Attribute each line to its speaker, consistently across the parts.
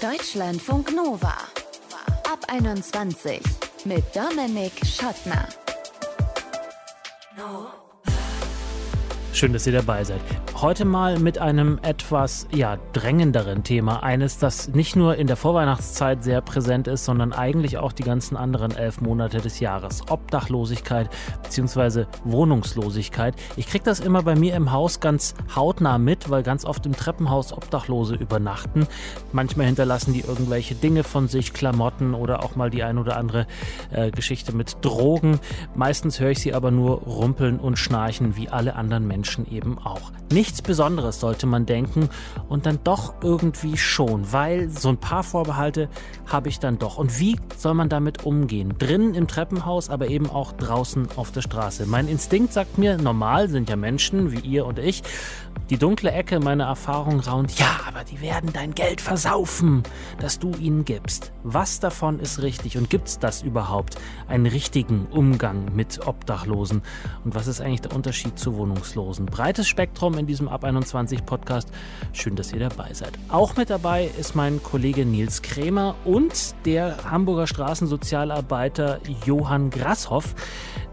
Speaker 1: Deutschlandfunk Nova. Ab 21 mit Dominik Schottner.
Speaker 2: Schön, dass ihr dabei seid. Heute mal mit einem etwas ja, drängenderen Thema. Eines, das nicht nur in der Vorweihnachtszeit sehr präsent ist, sondern eigentlich auch die ganzen anderen elf Monate des Jahres. Obdachlosigkeit bzw. Wohnungslosigkeit. Ich kriege das immer bei mir im Haus ganz hautnah mit, weil ganz oft im Treppenhaus Obdachlose übernachten. Manchmal hinterlassen die irgendwelche Dinge von sich, Klamotten oder auch mal die ein oder andere äh, Geschichte mit Drogen. Meistens höre ich sie aber nur rumpeln und schnarchen wie alle anderen Menschen eben auch. Nicht nichts Besonderes, sollte man denken. Und dann doch irgendwie schon, weil so ein paar Vorbehalte habe ich dann doch. Und wie soll man damit umgehen? Drinnen im Treppenhaus, aber eben auch draußen auf der Straße. Mein Instinkt sagt mir, normal sind ja Menschen wie ihr und ich. Die dunkle Ecke meiner Erfahrung raunt, ja, aber die werden dein Geld versaufen, das du ihnen gibst. Was davon ist richtig und gibt es das überhaupt? Einen richtigen Umgang mit Obdachlosen? Und was ist eigentlich der Unterschied zu Wohnungslosen? Breites Spektrum in diesem Ab 21 Podcast. Schön, dass ihr dabei seid. Auch mit dabei ist mein Kollege Nils Krämer und der Hamburger Straßensozialarbeiter Johann Grasshoff.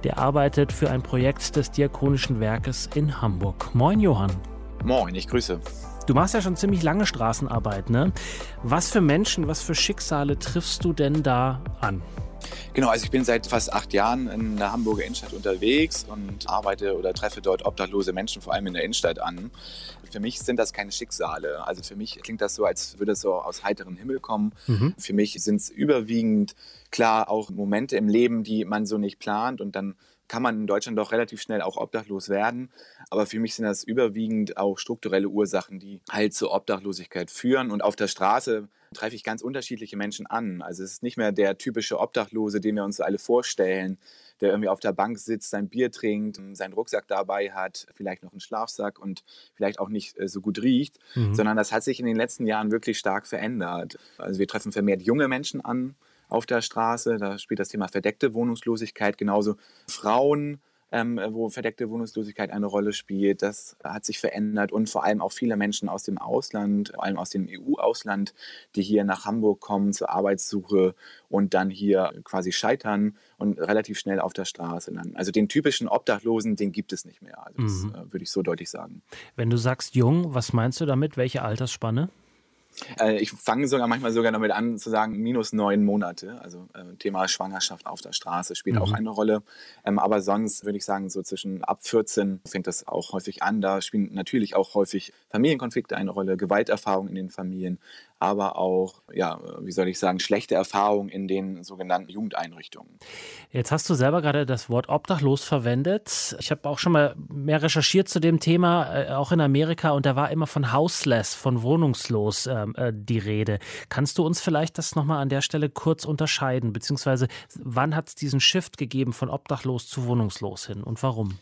Speaker 2: Der arbeitet für ein Projekt des Diakonischen Werkes in Hamburg. Moin, Johann.
Speaker 3: Moin, ich grüße.
Speaker 2: Du machst ja schon ziemlich lange Straßenarbeit, ne? Was für Menschen, was für Schicksale triffst du denn da an?
Speaker 3: Genau, also ich bin seit fast acht Jahren in der Hamburger Innenstadt unterwegs und arbeite oder treffe dort obdachlose Menschen, vor allem in der Innenstadt an. Für mich sind das keine Schicksale. Also für mich klingt das so, als würde es so aus heiterem Himmel kommen. Mhm. Für mich sind es überwiegend klar auch Momente im Leben, die man so nicht plant und dann kann man in Deutschland doch relativ schnell auch obdachlos werden. Aber für mich sind das überwiegend auch strukturelle Ursachen, die halt zur Obdachlosigkeit führen. Und auf der Straße treffe ich ganz unterschiedliche Menschen an. Also es ist nicht mehr der typische Obdachlose, den wir uns alle vorstellen, der irgendwie auf der Bank sitzt, sein Bier trinkt, seinen Rucksack dabei hat, vielleicht noch einen Schlafsack und vielleicht auch nicht äh, so gut riecht, mhm. sondern das hat sich in den letzten Jahren wirklich stark verändert. Also wir treffen vermehrt junge Menschen an, auf der Straße. Da spielt das Thema verdeckte Wohnungslosigkeit genauso. Frauen, ähm, wo verdeckte Wohnungslosigkeit eine Rolle spielt, das hat sich verändert und vor allem auch viele Menschen aus dem Ausland, vor allem aus dem EU-Ausland, die hier nach Hamburg kommen zur Arbeitssuche und dann hier quasi scheitern und relativ schnell auf der Straße landen. Also den typischen Obdachlosen, den gibt es nicht mehr. Also das mhm. äh, würde ich so deutlich sagen.
Speaker 2: Wenn du sagst jung, was meinst du damit? Welche Altersspanne?
Speaker 3: Äh, ich fange sogar manchmal sogar damit an zu sagen, minus neun Monate. Also äh, Thema Schwangerschaft auf der Straße spielt mhm. auch eine Rolle. Ähm, aber sonst würde ich sagen, so zwischen ab 14 fängt das auch häufig an. Da spielen natürlich auch häufig Familienkonflikte eine Rolle, Gewalterfahrung in den Familien, aber auch, ja, wie soll ich sagen, schlechte Erfahrungen in den sogenannten Jugendeinrichtungen.
Speaker 2: Jetzt hast du selber gerade das Wort obdachlos verwendet. Ich habe auch schon mal mehr recherchiert zu dem Thema, äh, auch in Amerika, und da war immer von houseless, von wohnungslos ähm, äh, die Rede. Kannst du uns vielleicht das nochmal an der Stelle kurz unterscheiden, beziehungsweise wann hat es diesen Shift gegeben von obdachlos zu wohnungslos hin und warum?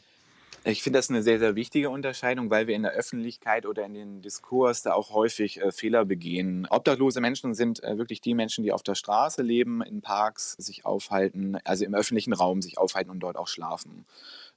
Speaker 3: Ich finde das eine sehr, sehr wichtige Unterscheidung, weil wir in der Öffentlichkeit oder in den Diskurs da auch häufig äh, Fehler begehen. Obdachlose Menschen sind äh, wirklich die Menschen, die auf der Straße leben, in Parks sich aufhalten, also im öffentlichen Raum sich aufhalten und dort auch schlafen.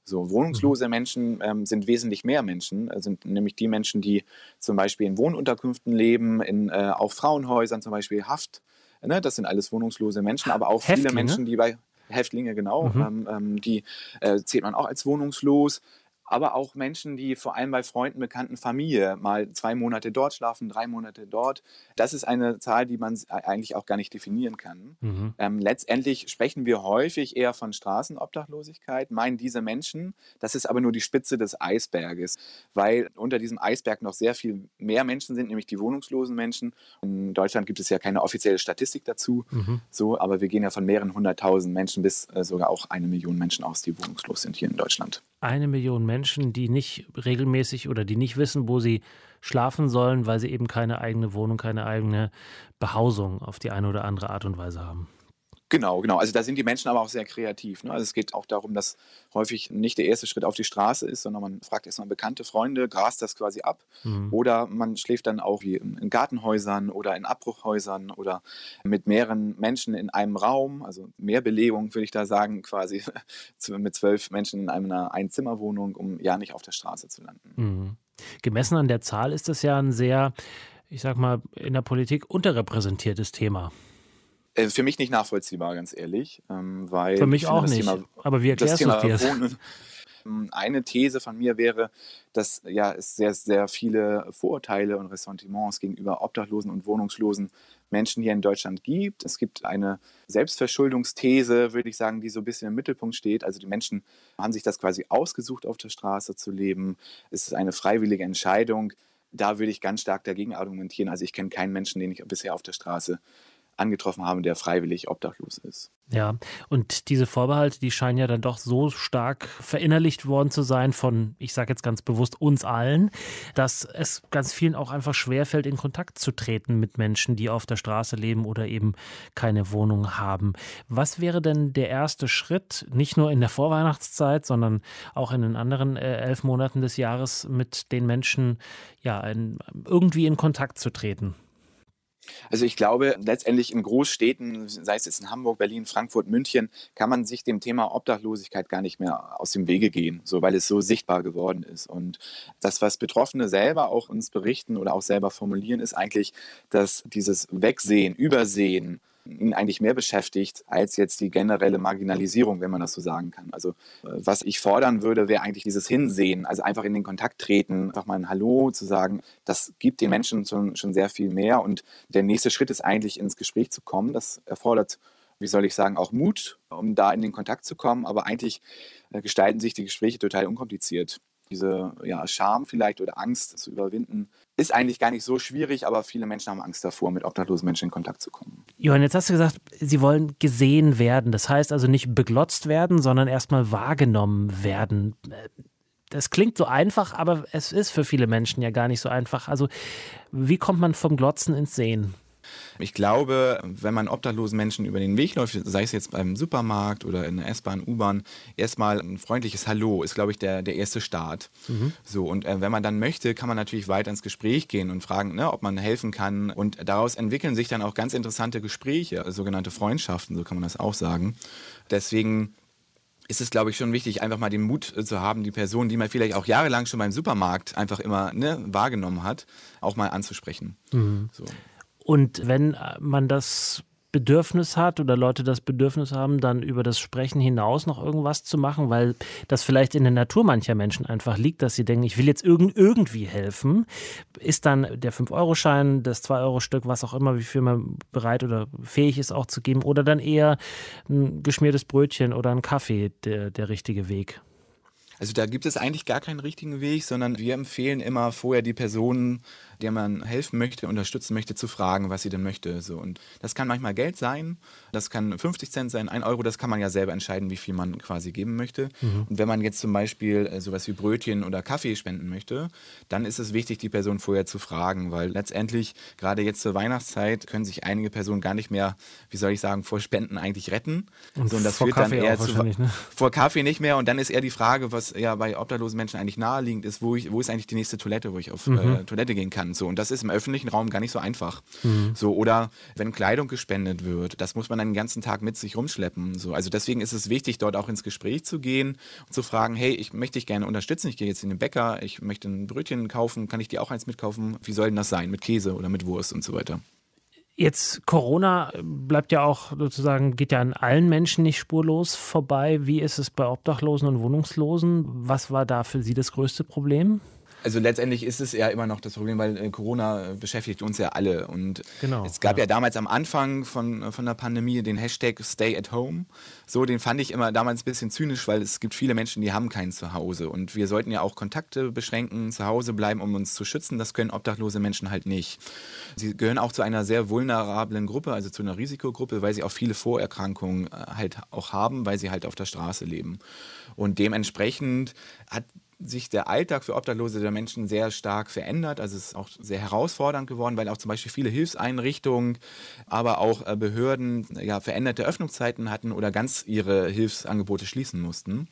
Speaker 3: So, wohnungslose mhm. Menschen ähm, sind wesentlich mehr Menschen, äh, sind nämlich die Menschen, die zum Beispiel in Wohnunterkünften leben, in äh, auch Frauenhäusern zum Beispiel Haft. Ne, das sind alles wohnungslose Menschen, aber auch Häftlinge? viele Menschen, die bei Häftlinge, genau, mhm. ähm, ähm, die äh, zählt man auch als wohnungslos aber auch Menschen, die vor allem bei Freunden, Bekannten, Familie mal zwei Monate dort schlafen, drei Monate dort. Das ist eine Zahl, die man eigentlich auch gar nicht definieren kann. Mhm. Ähm, letztendlich sprechen wir häufig eher von Straßenobdachlosigkeit, meinen diese Menschen. Das ist aber nur die Spitze des Eisberges, weil unter diesem Eisberg noch sehr viel mehr Menschen sind, nämlich die wohnungslosen Menschen. In Deutschland gibt es ja keine offizielle Statistik dazu, mhm. so, aber wir gehen ja von mehreren hunderttausend Menschen bis äh, sogar auch eine Million Menschen aus, die wohnungslos sind hier in Deutschland
Speaker 2: eine Million Menschen, die nicht regelmäßig oder die nicht wissen, wo sie schlafen sollen, weil sie eben keine eigene Wohnung, keine eigene Behausung auf die eine oder andere Art und Weise haben.
Speaker 3: Genau, genau. Also da sind die Menschen aber auch sehr kreativ. Ne? Also es geht auch darum, dass häufig nicht der erste Schritt auf die Straße ist, sondern man fragt erstmal bekannte Freunde, grast das quasi ab. Mhm. Oder man schläft dann auch wie in Gartenhäusern oder in Abbruchhäusern oder mit mehreren Menschen in einem Raum. Also mehr Belegung, würde ich da sagen, quasi mit zwölf Menschen in einer Einzimmerwohnung, um ja nicht auf der Straße zu landen.
Speaker 2: Mhm. Gemessen an der Zahl ist das ja ein sehr ich sag mal, in der Politik unterrepräsentiertes Thema.
Speaker 3: Äh, für mich nicht nachvollziehbar, ganz ehrlich. Ähm, weil
Speaker 2: Für mich auch nicht. Thema, aber wie erklärst du dir das?
Speaker 3: Eine These von mir wäre, dass ja, es sehr, sehr viele Vorurteile und Ressentiments gegenüber Obdachlosen und Wohnungslosen Menschen hier in Deutschland gibt. Es gibt eine Selbstverschuldungsthese, würde ich sagen, die so ein bisschen im Mittelpunkt steht. Also die Menschen haben sich das quasi ausgesucht, auf der Straße zu leben. Es ist eine freiwillige Entscheidung. Da würde ich ganz stark dagegen argumentieren. Also ich kenne keinen Menschen, den ich bisher auf der Straße angetroffen habe, der freiwillig obdachlos ist.
Speaker 2: Ja, und diese Vorbehalte, die scheinen ja dann doch so stark verinnerlicht worden zu sein von, ich sage jetzt ganz bewusst, uns allen, dass es ganz vielen auch einfach schwerfällt, in Kontakt zu treten mit Menschen, die auf der Straße leben oder eben keine Wohnung haben. Was wäre denn der erste Schritt, nicht nur in der Vorweihnachtszeit, sondern auch in den anderen äh, elf Monaten des Jahres mit den Menschen ja, in, irgendwie in Kontakt zu treten?
Speaker 3: Also ich glaube, letztendlich in Großstädten, sei es jetzt in Hamburg, Berlin, Frankfurt, München, kann man sich dem Thema Obdachlosigkeit gar nicht mehr aus dem Wege gehen, so weil es so sichtbar geworden ist. Und das, was Betroffene selber auch uns berichten oder auch selber formulieren, ist eigentlich, dass dieses Wegsehen, Übersehen, ihn eigentlich mehr beschäftigt als jetzt die generelle Marginalisierung, wenn man das so sagen kann. Also äh, was ich fordern würde, wäre eigentlich dieses Hinsehen, also einfach in den Kontakt treten, einfach mal ein Hallo zu sagen. Das gibt den Menschen schon, schon sehr viel mehr und der nächste Schritt ist eigentlich ins Gespräch zu kommen. Das erfordert wie soll ich sagen, auch Mut, um da in den Kontakt zu kommen. Aber eigentlich äh, gestalten sich die Gespräche total unkompliziert diese ja, Scham vielleicht oder Angst zu überwinden, ist eigentlich gar nicht so schwierig, aber viele Menschen haben Angst davor, mit obdachlosen Menschen in Kontakt zu kommen.
Speaker 2: Johann, jetzt hast du gesagt, sie wollen gesehen werden. Das heißt also nicht beglotzt werden, sondern erstmal wahrgenommen werden. Das klingt so einfach, aber es ist für viele Menschen ja gar nicht so einfach. Also, wie kommt man vom Glotzen ins Sehen?
Speaker 3: Ich glaube, wenn man obdachlosen Menschen über den Weg läuft, sei es jetzt beim Supermarkt oder in der S-Bahn, U-Bahn, erstmal ein freundliches Hallo ist, glaube ich, der, der erste Start. Mhm. So, und äh, wenn man dann möchte, kann man natürlich weiter ins Gespräch gehen und fragen, ne, ob man helfen kann. Und daraus entwickeln sich dann auch ganz interessante Gespräche, sogenannte Freundschaften, so kann man das auch sagen. Deswegen ist es, glaube ich, schon wichtig, einfach mal den Mut zu haben, die Person, die man vielleicht auch jahrelang schon beim Supermarkt einfach immer ne, wahrgenommen hat, auch mal anzusprechen. Mhm.
Speaker 2: So. Und wenn man das Bedürfnis hat oder Leute das Bedürfnis haben, dann über das Sprechen hinaus noch irgendwas zu machen, weil das vielleicht in der Natur mancher Menschen einfach liegt, dass sie denken, ich will jetzt irgend, irgendwie helfen, ist dann der 5-Euro-Schein, das 2-Euro-Stück, was auch immer, wie viel man bereit oder fähig ist auch zu geben, oder dann eher ein geschmiertes Brötchen oder ein Kaffee der, der richtige Weg?
Speaker 3: Also da gibt es eigentlich gar keinen richtigen Weg, sondern wir empfehlen immer vorher die Personen der man helfen möchte, unterstützen möchte, zu fragen, was sie denn möchte. So. Und das kann manchmal Geld sein, das kann 50 Cent sein, 1 Euro, das kann man ja selber entscheiden, wie viel man quasi geben möchte. Mhm. Und wenn man jetzt zum Beispiel äh, sowas wie Brötchen oder Kaffee spenden möchte, dann ist es wichtig, die Person vorher zu fragen, weil letztendlich, gerade jetzt zur Weihnachtszeit, können sich einige Personen gar nicht mehr, wie soll ich sagen, vor Spenden eigentlich retten.
Speaker 2: Und so, und das vor führt Kaffee dann eher zu, ne?
Speaker 3: vor Kaffee nicht mehr. Und dann ist eher die Frage, was ja bei obdachlosen Menschen eigentlich naheliegend ist, wo, ich, wo ist eigentlich die nächste Toilette, wo ich auf mhm. äh, Toilette gehen kann kann. So, und das ist im öffentlichen Raum gar nicht so einfach. Mhm. So, oder wenn Kleidung gespendet wird, das muss man dann den ganzen Tag mit sich rumschleppen. So, also deswegen ist es wichtig, dort auch ins Gespräch zu gehen und zu fragen, hey, ich möchte dich gerne unterstützen, ich gehe jetzt in den Bäcker, ich möchte ein Brötchen kaufen, kann ich dir auch eins mitkaufen? Wie soll denn das sein? Mit Käse oder mit Wurst und so weiter.
Speaker 2: Jetzt Corona bleibt ja auch sozusagen, geht ja an allen Menschen nicht spurlos vorbei. Wie ist es bei Obdachlosen und Wohnungslosen? Was war da für Sie das größte Problem?
Speaker 3: Also letztendlich ist es ja immer noch das Problem, weil äh, Corona äh, beschäftigt uns ja alle. Und genau, es gab ja. ja damals am Anfang von, äh, von der Pandemie den Hashtag Stay at Home. So, den fand ich immer damals ein bisschen zynisch, weil es gibt viele Menschen, die haben kein Zuhause. Und wir sollten ja auch Kontakte beschränken, zu Hause bleiben, um uns zu schützen. Das können obdachlose Menschen halt nicht. Sie gehören auch zu einer sehr vulnerablen Gruppe, also zu einer Risikogruppe, weil sie auch viele Vorerkrankungen halt auch haben, weil sie halt auf der Straße leben. Und dementsprechend hat sich der Alltag für Obdachlose der Menschen sehr stark verändert. Also es ist auch sehr herausfordernd geworden, weil auch zum Beispiel viele Hilfseinrichtungen, aber auch äh, Behörden ja, veränderte Öffnungszeiten hatten oder ganz ihre Hilfsangebote schließen mussten.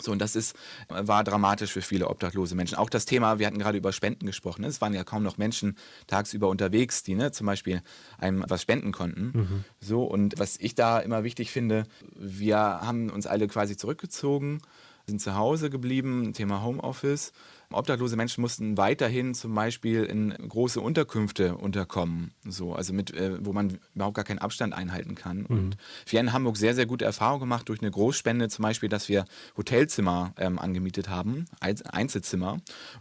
Speaker 3: So, und das ist, war dramatisch für viele obdachlose Menschen. Auch das Thema, wir hatten gerade über Spenden gesprochen. Ne? Es waren ja kaum noch Menschen tagsüber unterwegs, die ne, zum Beispiel einem was spenden konnten. Mhm. So, und was ich da immer wichtig finde, wir haben uns alle quasi zurückgezogen sind zu Hause geblieben, Thema Homeoffice. Obdachlose Menschen mussten weiterhin zum Beispiel in große Unterkünfte unterkommen, so, also mit, äh, wo man überhaupt gar keinen Abstand einhalten kann. Mhm. Und wir haben in Hamburg sehr, sehr gute Erfahrungen gemacht durch eine Großspende, zum Beispiel, dass wir Hotelzimmer ähm, angemietet haben, Einzelzimmer,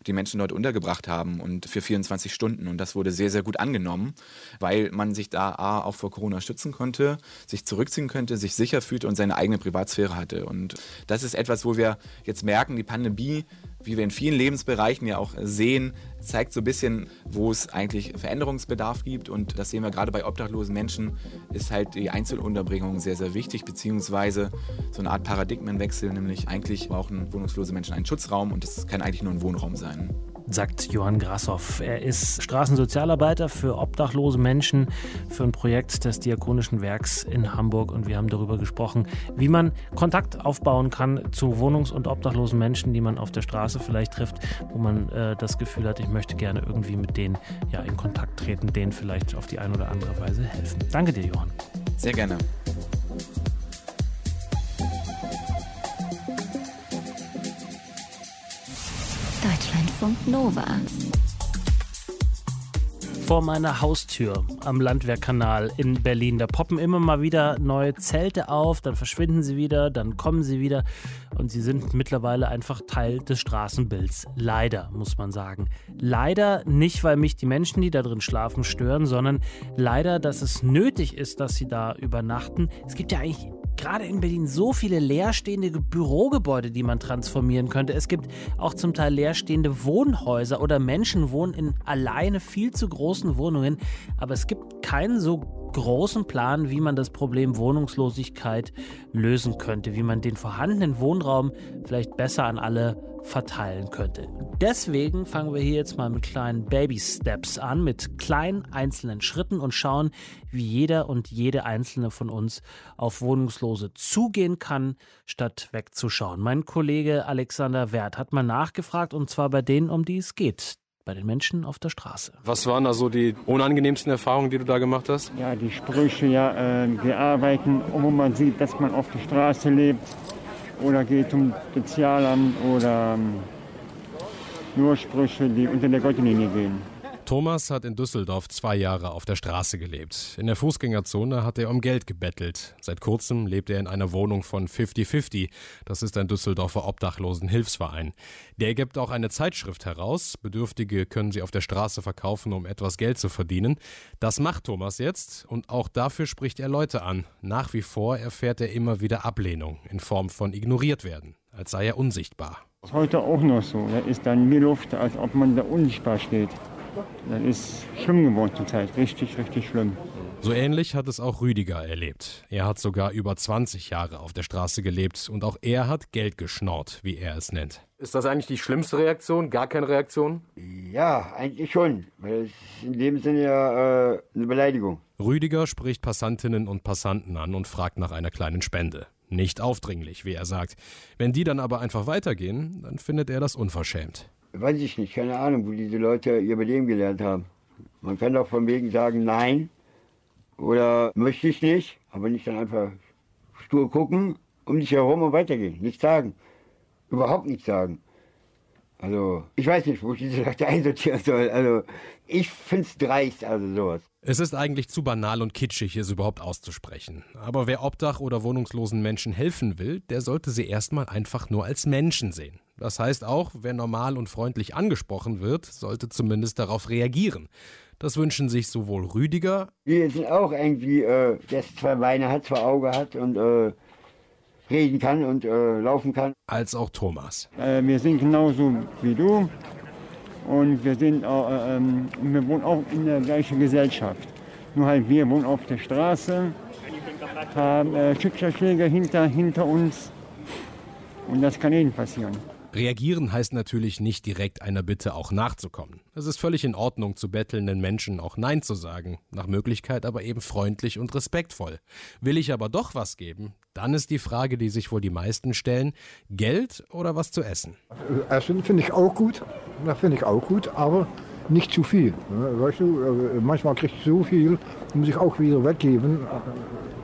Speaker 3: die Menschen dort untergebracht haben und für 24 Stunden. Und das wurde sehr, sehr gut angenommen, weil man sich da A, auch vor Corona schützen konnte, sich zurückziehen könnte, sich sicher fühlte und seine eigene Privatsphäre hatte. Und das ist etwas, wo wir jetzt merken, die Pandemie wie wir in vielen Lebensbereichen ja auch sehen, zeigt so ein bisschen, wo es eigentlich Veränderungsbedarf gibt. Und das sehen wir gerade bei obdachlosen Menschen, ist halt die Einzelunterbringung sehr, sehr wichtig, beziehungsweise so eine Art Paradigmenwechsel, nämlich eigentlich brauchen wohnungslose Menschen einen Schutzraum und das kann eigentlich nur ein Wohnraum sein
Speaker 2: sagt Johann Grassoff. Er ist Straßensozialarbeiter für obdachlose Menschen für ein Projekt des Diakonischen Werks in Hamburg und wir haben darüber gesprochen, wie man Kontakt aufbauen kann zu wohnungs- und obdachlosen Menschen, die man auf der Straße vielleicht trifft, wo man äh, das Gefühl hat, ich möchte gerne irgendwie mit denen ja in Kontakt treten, denen vielleicht auf die eine oder andere Weise helfen. Danke dir, Johann.
Speaker 3: Sehr gerne.
Speaker 1: Nova.
Speaker 2: Vor meiner Haustür am Landwehrkanal in Berlin. Da poppen immer mal wieder neue Zelte auf, dann verschwinden sie wieder, dann kommen sie wieder und sie sind mittlerweile einfach Teil des Straßenbilds. Leider, muss man sagen. Leider nicht, weil mich die Menschen, die da drin schlafen, stören, sondern leider, dass es nötig ist, dass sie da übernachten. Es gibt ja eigentlich gerade in Berlin so viele leerstehende Bürogebäude, die man transformieren könnte. Es gibt auch zum Teil leerstehende Wohnhäuser oder Menschen wohnen in alleine viel zu großen Wohnungen. Aber es gibt keinen so großen Plan, wie man das Problem Wohnungslosigkeit lösen könnte, wie man den vorhandenen Wohnraum vielleicht besser an alle verteilen könnte. Deswegen fangen wir hier jetzt mal mit kleinen Baby-Steps an, mit kleinen einzelnen Schritten und schauen, wie jeder und jede einzelne von uns auf Wohnungslose zugehen kann, statt wegzuschauen. Mein Kollege Alexander Wert hat mal nachgefragt und zwar bei denen, um die es geht bei den Menschen auf der Straße.
Speaker 4: Was waren da so die unangenehmsten Erfahrungen, die du da gemacht hast?
Speaker 5: Ja, die Sprüche, ja, äh, wir arbeiten, wo man sieht, dass man auf der Straße lebt oder geht zum Sozialamt oder ähm, nur Sprüche, die unter der Gürtellinie gehen.
Speaker 4: Thomas hat in Düsseldorf zwei Jahre auf der Straße gelebt. In der Fußgängerzone hat er um Geld gebettelt. Seit kurzem lebt er in einer Wohnung von 50-50. Das ist ein Düsseldorfer Obdachlosenhilfsverein. Der gibt auch eine Zeitschrift heraus. Bedürftige können sie auf der Straße verkaufen, um etwas Geld zu verdienen. Das macht Thomas jetzt und auch dafür spricht er Leute an. Nach wie vor erfährt er immer wieder Ablehnung in Form von ignoriert werden, als sei er unsichtbar.
Speaker 5: Heute auch noch so. Da ist dann wie Luft, als ob man da unsichtbar steht. Das ist schlimm geworden zur Zeit, richtig, richtig schlimm.
Speaker 4: So ähnlich hat es auch Rüdiger erlebt. Er hat sogar über 20 Jahre auf der Straße gelebt und auch er hat Geld geschnorrt, wie er es nennt. Ist das eigentlich die schlimmste Reaktion? Gar keine Reaktion?
Speaker 6: Ja, eigentlich schon, weil es ist in dem Sinne ja äh, eine Beleidigung.
Speaker 4: Rüdiger spricht Passantinnen und Passanten an und fragt nach einer kleinen Spende. Nicht aufdringlich, wie er sagt. Wenn die dann aber einfach weitergehen, dann findet er das unverschämt.
Speaker 6: Weiß ich nicht, keine Ahnung, wo diese Leute ihr Überleben gelernt haben. Man kann doch von wegen sagen, nein oder möchte ich nicht, aber nicht dann einfach stur gucken, um dich herum und weitergehen. Nichts sagen. Überhaupt nichts sagen. Also, ich weiß nicht, wo ich diese Leute einsortieren soll. Also, ich finde es dreist, also sowas.
Speaker 4: Es ist eigentlich zu banal und kitschig, es überhaupt auszusprechen. Aber wer Obdach- oder wohnungslosen Menschen helfen will, der sollte sie erstmal einfach nur als Menschen sehen. Das heißt auch, wer normal und freundlich angesprochen wird, sollte zumindest darauf reagieren. Das wünschen sich sowohl Rüdiger.
Speaker 6: Wir sind auch irgendwie, äh, der zwei Beine hat, zwei Augen hat und äh, reden kann und äh, laufen kann.
Speaker 4: Als auch Thomas.
Speaker 5: Äh, wir sind genauso wie du und wir, sind, äh, ähm, wir wohnen auch in der gleichen Gesellschaft. Nur halt wir wohnen auf der Straße, haben äh, Schicksalsschläge hinter, hinter uns und das kann ihnen passieren.
Speaker 4: Reagieren heißt natürlich nicht direkt einer Bitte auch nachzukommen. Es ist völlig in Ordnung, zu bettelnden Menschen auch Nein zu sagen, nach Möglichkeit aber eben freundlich und respektvoll. Will ich aber doch was geben, dann ist die Frage, die sich wohl die meisten stellen, Geld oder was zu essen?
Speaker 7: Essen finde ich auch gut, das finde ich auch gut, aber nicht zu viel. Weißt du, äh, manchmal kriege ich so viel, muss ich auch wieder weggeben,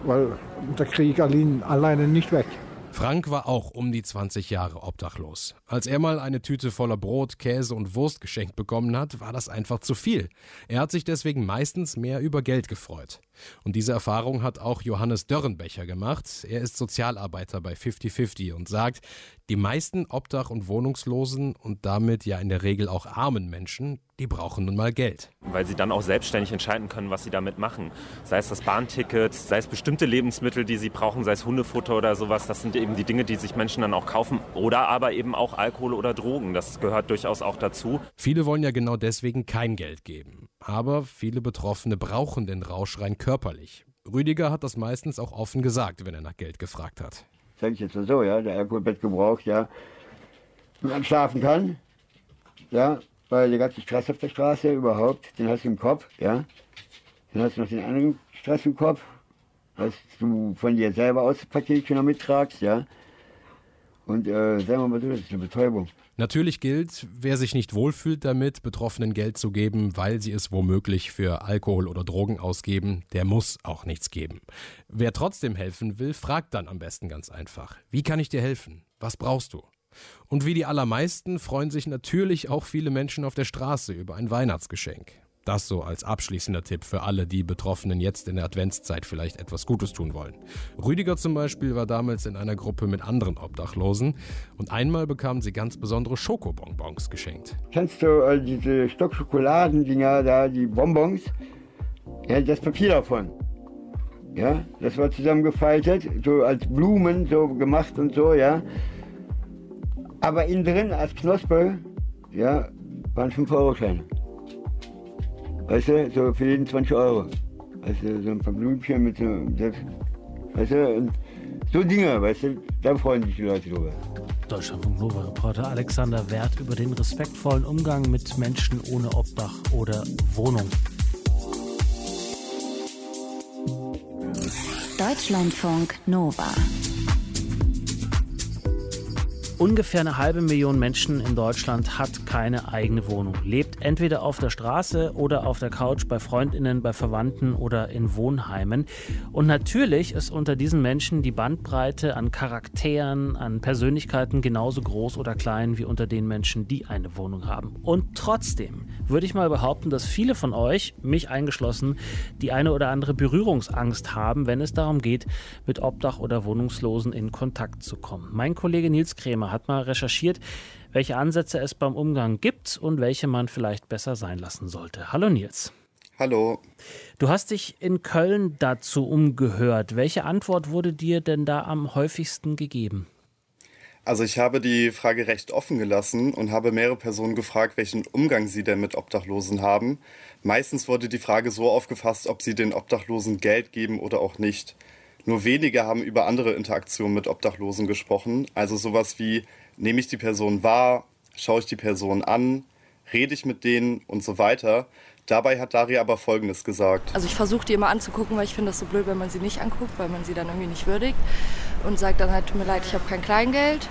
Speaker 7: weil da kriege ich alleine nicht weg.
Speaker 4: Frank war auch um die 20 Jahre obdachlos. Als er mal eine Tüte voller Brot, Käse und Wurst geschenkt bekommen hat, war das einfach zu viel. Er hat sich deswegen meistens mehr über Geld gefreut. Und diese Erfahrung hat auch Johannes Dörrenbecher gemacht. Er ist Sozialarbeiter bei 5050 und sagt, die meisten Obdach- und Wohnungslosen und damit ja in der Regel auch armen Menschen, die brauchen nun mal Geld.
Speaker 8: Weil sie dann auch selbstständig entscheiden können, was sie damit machen. Sei es das Bahnticket, sei es bestimmte Lebensmittel, die sie brauchen, sei es Hundefutter oder sowas. Das sind eben die Dinge, die sich Menschen dann auch kaufen. Oder aber eben auch Alkohol oder Drogen. Das gehört durchaus auch dazu.
Speaker 4: Viele wollen ja genau deswegen kein Geld geben. Aber viele Betroffene brauchen den Rausch rein körperlich. Rüdiger hat das meistens auch offen gesagt, wenn er nach Geld gefragt hat.
Speaker 6: Sag ich jetzt mal so, ja, der Alkoholbett gebraucht, ja, man schlafen kann, ja, weil der ganze Stress auf der Straße überhaupt, den hast du im Kopf, ja. Dann hast du noch den anderen Stress im Kopf, was du von dir selber aus das Paketchen noch mittragst, ja. Und äh, sagen wir mal so, das ist eine Betäubung.
Speaker 4: Natürlich gilt, wer sich nicht wohlfühlt damit, Betroffenen Geld zu geben, weil sie es womöglich für Alkohol oder Drogen ausgeben, der muss auch nichts geben. Wer trotzdem helfen will, fragt dann am besten ganz einfach. Wie kann ich dir helfen? Was brauchst du? Und wie die allermeisten freuen sich natürlich auch viele Menschen auf der Straße über ein Weihnachtsgeschenk. Das so als abschließender Tipp für alle, die Betroffenen jetzt in der Adventszeit vielleicht etwas Gutes tun wollen. Rüdiger zum Beispiel war damals in einer Gruppe mit anderen Obdachlosen und einmal bekamen sie ganz besondere Schokobonbons geschenkt.
Speaker 6: Kennst du äh, diese Stockschokoladendinger da, die Bonbons? Ja, das Papier davon. Ja, das war zusammengefaltet, so als Blumen so gemacht und so, ja. Aber innen drin als Knospe, ja, waren 5-Euro-Scheine. Weißt du, so für jeden 20 Euro. Weißt du, so ein paar Blümchen mit so, das, weißt du, und so Dinge, weißt du, da freuen sich die Leute drüber.
Speaker 2: Deutschlandfunk Nova Reporter Alexander Wert über den respektvollen Umgang mit Menschen ohne Obdach oder Wohnung.
Speaker 1: Deutschlandfunk Nova.
Speaker 2: Ungefähr eine halbe Million Menschen in Deutschland hat keine eigene Wohnung, lebt entweder auf der Straße oder auf der Couch bei Freundinnen, bei Verwandten oder in Wohnheimen. Und natürlich ist unter diesen Menschen die Bandbreite an Charakteren, an Persönlichkeiten genauso groß oder klein wie unter den Menschen, die eine Wohnung haben. Und trotzdem würde ich mal behaupten, dass viele von euch, mich eingeschlossen, die eine oder andere Berührungsangst haben, wenn es darum geht, mit Obdach oder Wohnungslosen in Kontakt zu kommen. Mein Kollege Nils Krämer hat mal recherchiert, welche Ansätze es beim Umgang gibt und welche man vielleicht besser sein lassen sollte. Hallo Nils.
Speaker 9: Hallo.
Speaker 2: Du hast dich in Köln dazu umgehört. Welche Antwort wurde dir denn da am häufigsten gegeben?
Speaker 9: Also ich habe die Frage recht offen gelassen und habe mehrere Personen gefragt, welchen Umgang sie denn mit Obdachlosen haben. Meistens wurde die Frage so aufgefasst, ob sie den Obdachlosen Geld geben oder auch nicht. Nur wenige haben über andere Interaktionen mit Obdachlosen gesprochen. Also sowas wie, nehme ich die Person wahr, schaue ich die Person an, rede ich mit denen und so weiter. Dabei hat Daria aber Folgendes gesagt.
Speaker 10: Also ich versuche die immer anzugucken, weil ich finde das so blöd, wenn man sie nicht anguckt, weil man sie dann irgendwie nicht würdigt. Und sagt dann halt, tut mir leid, ich habe kein Kleingeld.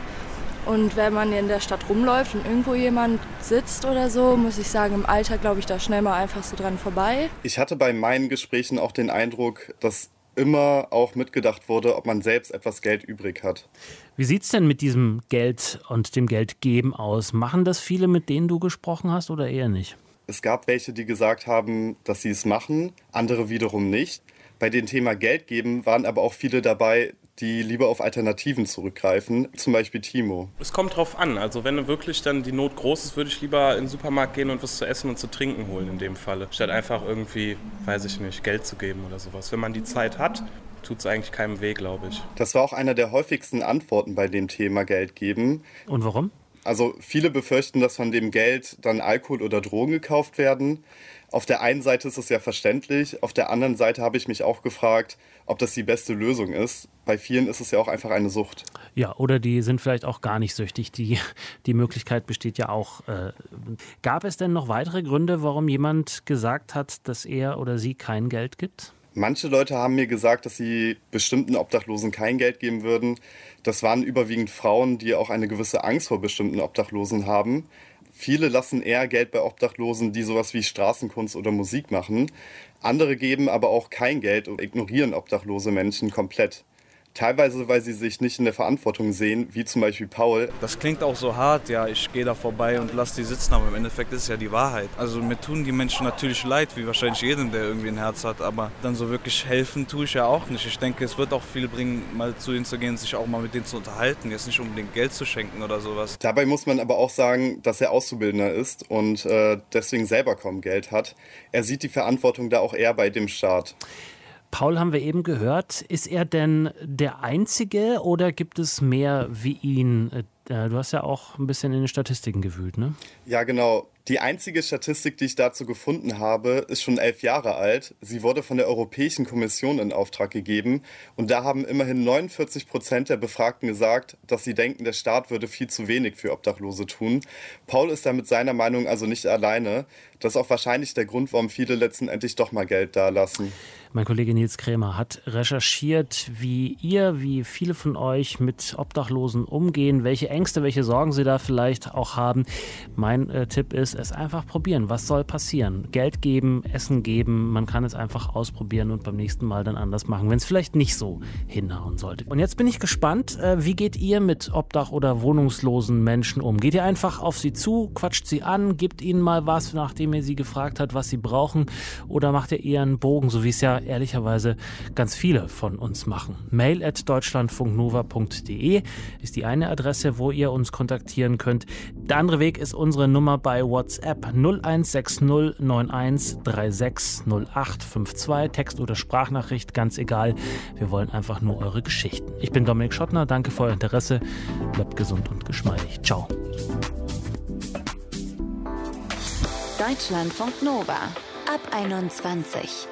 Speaker 10: Und wenn man in der Stadt rumläuft und irgendwo jemand sitzt oder so, muss ich sagen, im Alter glaube ich da schnell mal einfach so dran vorbei.
Speaker 9: Ich hatte bei meinen Gesprächen auch den Eindruck, dass immer auch mitgedacht wurde, ob man selbst etwas Geld übrig hat.
Speaker 2: Wie sieht es denn mit diesem Geld und dem Geldgeben aus? Machen das viele, mit denen du gesprochen hast oder eher nicht?
Speaker 9: Es gab welche, die gesagt haben, dass sie es machen, andere wiederum nicht. Bei dem Thema Geld geben waren aber auch viele dabei, die lieber auf Alternativen zurückgreifen, zum Beispiel Timo.
Speaker 11: Es kommt drauf an. Also wenn wirklich dann die Not groß ist, würde ich lieber in den Supermarkt gehen und was zu essen und zu trinken holen in dem Falle. Statt einfach irgendwie, weiß ich nicht, Geld zu geben oder sowas. Wenn man die Zeit hat, tut es eigentlich keinem weh, glaube ich.
Speaker 9: Das war auch einer der häufigsten Antworten bei dem Thema Geld geben.
Speaker 2: Und warum?
Speaker 9: Also viele befürchten, dass von dem Geld dann Alkohol oder Drogen gekauft werden. Auf der einen Seite ist es ja verständlich, auf der anderen Seite habe ich mich auch gefragt, ob das die beste Lösung ist. Bei vielen ist es ja auch einfach eine Sucht.
Speaker 2: Ja, oder die sind vielleicht auch gar nicht süchtig. Die, die Möglichkeit besteht ja auch. Äh, gab es denn noch weitere Gründe, warum jemand gesagt hat, dass er oder sie kein Geld gibt?
Speaker 9: Manche Leute haben mir gesagt, dass sie bestimmten Obdachlosen kein Geld geben würden. Das waren überwiegend Frauen, die auch eine gewisse Angst vor bestimmten Obdachlosen haben. Viele lassen eher Geld bei Obdachlosen, die sowas wie Straßenkunst oder Musik machen. Andere geben aber auch kein Geld und ignorieren obdachlose Menschen komplett. Teilweise, weil sie sich nicht in der Verantwortung sehen, wie zum Beispiel Paul.
Speaker 12: Das klingt auch so hart, ja, ich gehe da vorbei und lasse die sitzen, aber im Endeffekt ist es ja die Wahrheit. Also mir tun die Menschen natürlich leid, wie wahrscheinlich jedem, der irgendwie ein Herz hat, aber dann so wirklich helfen tue ich ja auch nicht. Ich denke, es wird auch viel bringen, mal zu ihnen zu gehen, sich auch mal mit denen zu unterhalten, jetzt nicht unbedingt Geld zu schenken oder sowas.
Speaker 9: Dabei muss man aber auch sagen, dass er Auszubildender ist und äh, deswegen selber kaum Geld hat. Er sieht die Verantwortung da auch eher bei dem Staat.
Speaker 2: Paul haben wir eben gehört. Ist er denn der Einzige oder gibt es mehr wie ihn? Äh, du hast ja auch ein bisschen in den Statistiken gewühlt, ne?
Speaker 9: Ja, genau. Die einzige Statistik, die ich dazu gefunden habe, ist schon elf Jahre alt. Sie wurde von der Europäischen Kommission in Auftrag gegeben. Und da haben immerhin 49 Prozent der Befragten gesagt, dass sie denken, der Staat würde viel zu wenig für Obdachlose tun. Paul ist da mit seiner Meinung also nicht alleine. Das ist auch wahrscheinlich der Grund, warum viele letztendlich doch mal Geld dalassen.
Speaker 2: Mein Kollege Nils Krämer hat recherchiert, wie ihr, wie viele von euch mit Obdachlosen umgehen, welche Ängste, welche Sorgen sie da vielleicht auch haben. Mein äh, Tipp ist, es einfach probieren. Was soll passieren? Geld geben, Essen geben, man kann es einfach ausprobieren und beim nächsten Mal dann anders machen, wenn es vielleicht nicht so hinhauen sollte. Und jetzt bin ich gespannt, äh, wie geht ihr mit Obdach- oder wohnungslosen Menschen um? Geht ihr einfach auf sie zu, quatscht sie an, gebt ihnen mal was, nachdem ihr sie gefragt habt, was sie brauchen, oder macht ihr eher einen Bogen, so wie es ja ehrlicherweise ganz viele von uns machen. Mail at deutschlandfunknova.de ist die eine Adresse, wo ihr uns kontaktieren könnt. Der andere Weg ist unsere Nummer bei WhatsApp 0160 91 36 0852. Text oder Sprachnachricht, ganz egal. Wir wollen einfach nur eure Geschichten. Ich bin Dominik Schottner, danke für euer Interesse. Bleibt gesund und geschmeidig. Ciao.
Speaker 1: Deutschlandfunk Nova ab 21.